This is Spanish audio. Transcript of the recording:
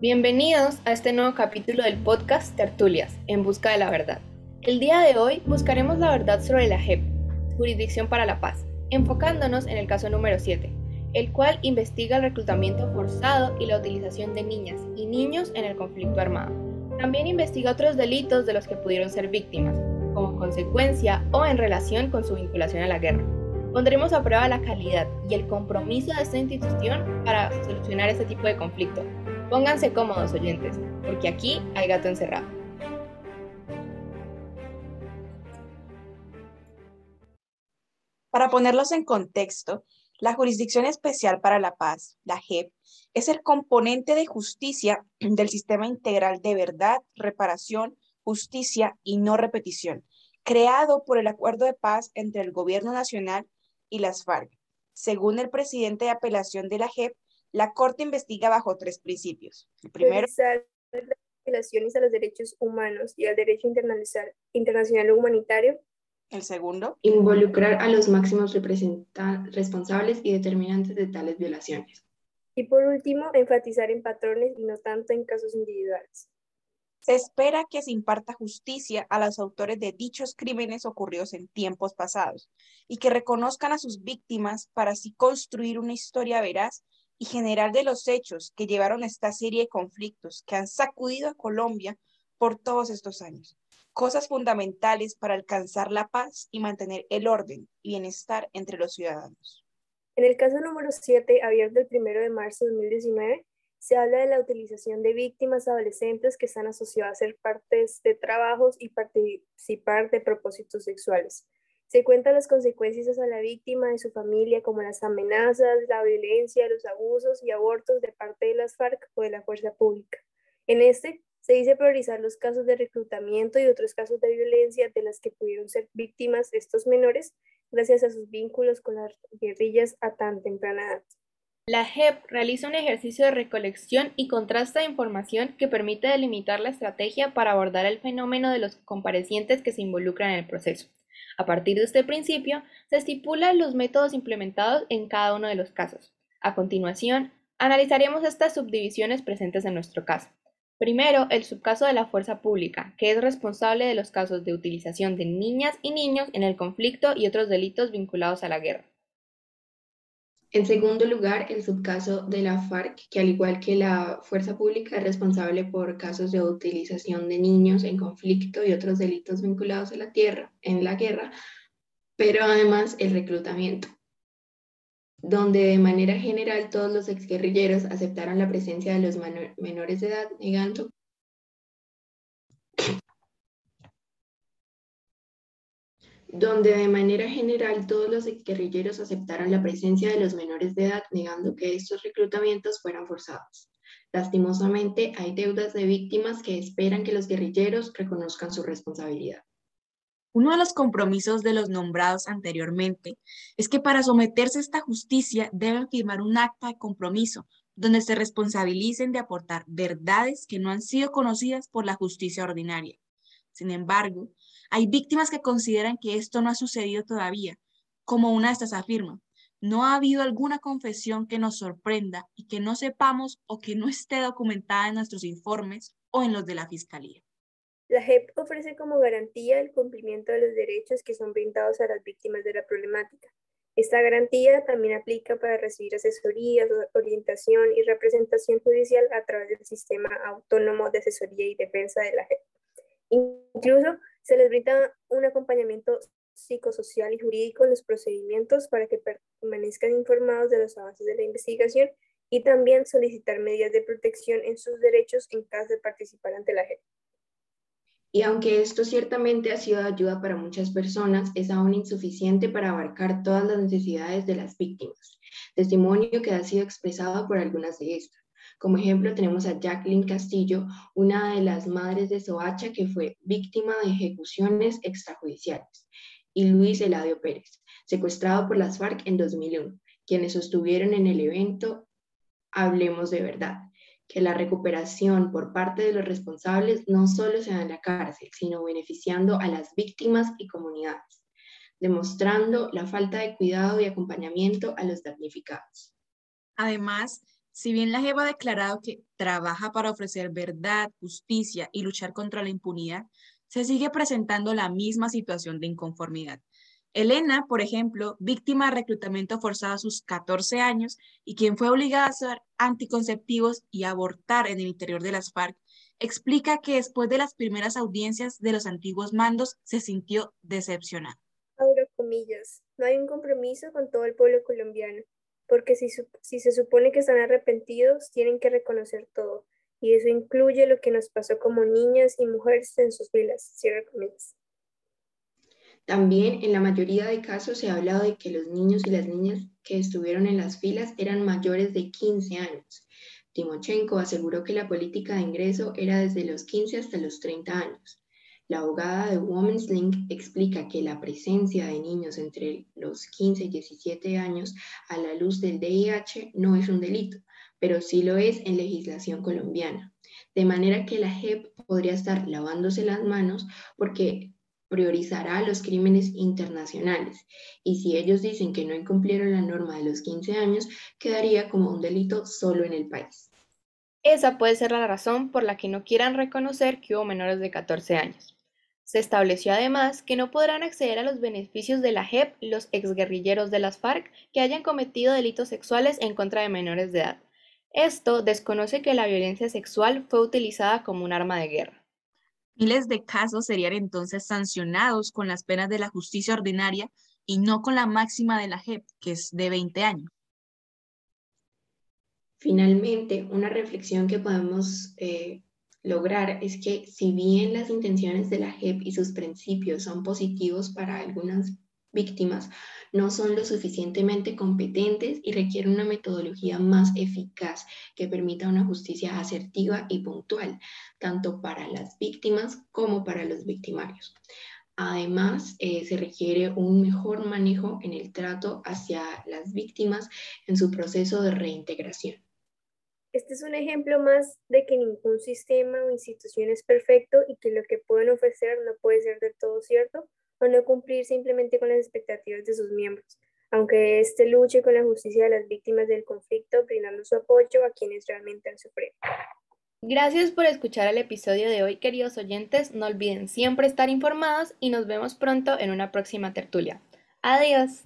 Bienvenidos a este nuevo capítulo del podcast Tertulias, en busca de la verdad. El día de hoy buscaremos la verdad sobre la JEP, Jurisdicción para la Paz, enfocándonos en el caso número 7, el cual investiga el reclutamiento forzado y la utilización de niñas y niños en el conflicto armado. También investiga otros delitos de los que pudieron ser víctimas, como consecuencia o en relación con su vinculación a la guerra. Pondremos a prueba la calidad y el compromiso de esta institución para solucionar este tipo de conflicto. Pónganse cómodos oyentes, porque aquí hay gato encerrado. Para ponerlos en contexto, la Jurisdicción Especial para la Paz, la JEP, es el componente de justicia del Sistema Integral de Verdad, Reparación, Justicia y No Repetición, creado por el Acuerdo de Paz entre el Gobierno Nacional y las FARC. Según el presidente de apelación de la JEP, la Corte investiga bajo tres principios. El primero, las violaciones a los derechos humanos y al derecho internacional humanitario. El segundo, involucrar a los máximos responsables y determinantes de tales violaciones. Y por último, enfatizar en patrones y no tanto en casos individuales. Se espera que se imparta justicia a los autores de dichos crímenes ocurridos en tiempos pasados y que reconozcan a sus víctimas para así construir una historia veraz y general de los hechos que llevaron a esta serie de conflictos que han sacudido a Colombia por todos estos años. Cosas fundamentales para alcanzar la paz y mantener el orden y bienestar entre los ciudadanos. En el caso número 7, abierto el 1 de marzo de 2019, se habla de la utilización de víctimas adolescentes que están asociadas a ser partes de trabajos y participar de propósitos sexuales. Se cuentan las consecuencias a la víctima y su familia, como las amenazas, la violencia, los abusos y abortos de parte de las FARC o de la fuerza pública. En este, se dice priorizar los casos de reclutamiento y otros casos de violencia de las que pudieron ser víctimas estos menores gracias a sus vínculos con las guerrillas a tan temprana edad. La JEP realiza un ejercicio de recolección y contrasta información que permite delimitar la estrategia para abordar el fenómeno de los comparecientes que se involucran en el proceso. A partir de este principio, se estipulan los métodos implementados en cada uno de los casos. A continuación, analizaremos estas subdivisiones presentes en nuestro caso. Primero, el subcaso de la fuerza pública, que es responsable de los casos de utilización de niñas y niños en el conflicto y otros delitos vinculados a la guerra. En segundo lugar, el subcaso de la FARC, que al igual que la fuerza pública es responsable por casos de utilización de niños en conflicto y otros delitos vinculados a la tierra, en la guerra, pero además el reclutamiento, donde de manera general todos los exguerrilleros aceptaron la presencia de los menores de edad, negando donde de manera general todos los guerrilleros aceptaron la presencia de los menores de edad, negando que estos reclutamientos fueran forzados. Lastimosamente, hay deudas de víctimas que esperan que los guerrilleros reconozcan su responsabilidad. Uno de los compromisos de los nombrados anteriormente es que para someterse a esta justicia deben firmar un acta de compromiso donde se responsabilicen de aportar verdades que no han sido conocidas por la justicia ordinaria. Sin embargo, hay víctimas que consideran que esto no ha sucedido todavía, como una de estas afirma. No ha habido alguna confesión que nos sorprenda y que no sepamos o que no esté documentada en nuestros informes o en los de la Fiscalía. La JEP ofrece como garantía el cumplimiento de los derechos que son brindados a las víctimas de la problemática. Esta garantía también aplica para recibir asesoría, orientación y representación judicial a través del Sistema Autónomo de Asesoría y Defensa de la JEP. Incluso se les brinda un acompañamiento psicosocial y jurídico en los procedimientos para que permanezcan informados de los avances de la investigación y también solicitar medidas de protección en sus derechos en caso de participar ante la JEP. Y aunque esto ciertamente ha sido de ayuda para muchas personas, es aún insuficiente para abarcar todas las necesidades de las víctimas, testimonio que ha sido expresado por algunas de estas. Como ejemplo, tenemos a Jacqueline Castillo, una de las madres de Soacha que fue víctima de ejecuciones extrajudiciales, y Luis Eladio Pérez, secuestrado por las FARC en 2001, quienes sostuvieron en el evento Hablemos de verdad, que la recuperación por parte de los responsables no solo se da en la cárcel, sino beneficiando a las víctimas y comunidades, demostrando la falta de cuidado y acompañamiento a los damnificados. Además, Si bien la JEP ha declarado que trabaja para ofrecer verdad, justicia y luchar contra la impunidad, se sigue presentando la misma situación de inconformidad. Elena, por ejemplo, víctima de reclutamiento forzado a sus 14 años y quien fue obligada a usar anticonceptivos y abortar en el interior de las FARC, explica que después de las primeras audiencias de los antiguos mandos se sintió decepcionada. Ahora comillas, no hay un compromiso con todo el pueblo colombiano, porque si, se supone que están arrepentidos, tienen que reconocer todo, y eso incluye lo que nos pasó como niñas y mujeres en sus filas. También en la mayoría de casos se ha hablado de que los niños y las niñas que estuvieron en las filas eran mayores de 15 años. Timochenko aseguró que la política de ingreso era desde los 15 hasta los 30 años. La abogada de Women's Link explica que la presencia de niños entre los 15 y 17 años a la luz del DIH no es un delito, pero sí lo es en legislación colombiana. De manera que la JEP podría estar lavándose las manos porque priorizará los crímenes internacionales y si ellos dicen que no incumplieron la norma de los 15 años, quedaría como un delito solo en el país. Esa puede ser la razón por la que no quieran reconocer que hubo menores de 14 años. Se estableció además que no podrán acceder a los beneficios de la JEP los exguerrilleros de las FARC que hayan cometido delitos sexuales en contra de menores de edad. Esto desconoce que la violencia sexual fue utilizada como un arma de guerra. Miles de casos serían entonces sancionados con las penas de la justicia ordinaria y no con la máxima de la JEP, que es de 20 años. Finalmente, una reflexión que podemos eh, lograr es que si bien las intenciones de la JEP y sus principios son positivos para algunas víctimas no son lo suficientemente competentes y requieren una metodología más eficaz que permita una justicia asertiva y puntual, tanto para las víctimas como para los victimarios. Además, eh, se requiere un mejor manejo en el trato hacia las víctimas en su proceso de reintegración. Este es un ejemplo más de que ningún sistema o institución es perfecto y que lo que pueden ofrecer no puede ser del todo cierto o no cumplir simplemente con las expectativas de sus miembros, aunque éste luche con la justicia de las víctimas del conflicto, brindando su apoyo a quienes realmente han sufrido. Gracias por escuchar el episodio de hoy, queridos oyentes. No olviden siempre estar informados y nos vemos pronto en una próxima tertulia. Adiós.